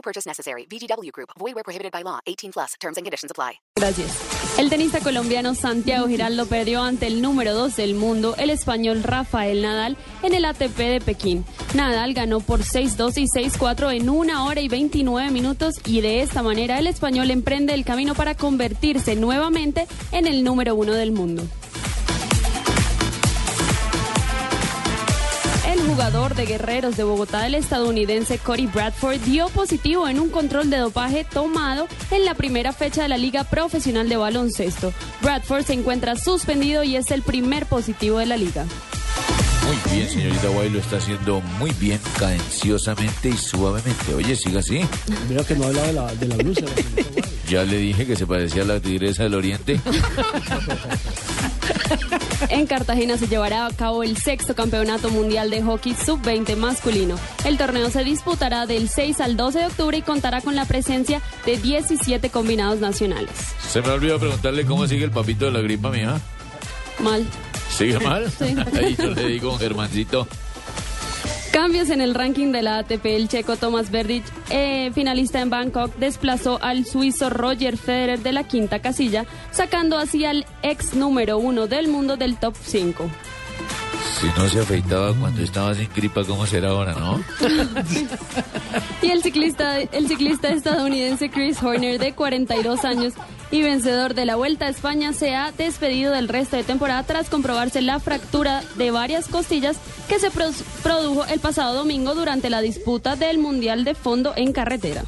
No purchase necessary. VGW Group. Void where prohibited by law. 18 plus. Terms and conditions apply. Gracias. El tenista colombiano Santiago Giraldo perdió ante el número 2 del mundo, el español Rafael Nadal, en el ATP de Pekín. Nadal ganó por 6-2 y 6-4 en una hora y 29 minutos y de esta manera el español emprende el camino para convertirse nuevamente en el número uno del mundo. Jugador de Guerreros de Bogotá, el estadounidense Cody Bradford, dio positivo en un control de dopaje tomado en la primera fecha de la Liga Profesional de Baloncesto. Bradford se encuentra suspendido y es el primer positivo de la liga. Muy bien, señorita Guay, lo está haciendo muy bien, cadenciosamente y suavemente. Oye, siga así. Veo que no hablaba de la, de la blusa. la señorita Guay. Ya le dije que se parecía a la tigresa del oriente. En Cartagena se llevará a cabo el sexto campeonato mundial de hockey sub-20 masculino. El torneo se disputará del 6 al 12 de octubre y contará con la presencia de 17 combinados nacionales. Se me olvidó preguntarle cómo sigue el papito de la gripa, mía. Mal. ¿Sigue mal? Sí. Ahí yo le digo, Germancito. Cambios en el ranking de la ATP. El checo Thomas Berdych, eh, finalista en Bangkok, desplazó al suizo Roger Federer de la quinta casilla, sacando así al ex número uno del mundo del top 5. Si no se afeitaba cuando estaba sin gripa, ¿cómo será ahora, no? Y el ciclista, el ciclista estadounidense Chris Horner, de 42 años y vencedor de la Vuelta a España, se ha despedido del resto de temporada tras comprobarse la fractura de varias costillas que se produjo el pasado domingo durante la disputa del Mundial de Fondo en carretera.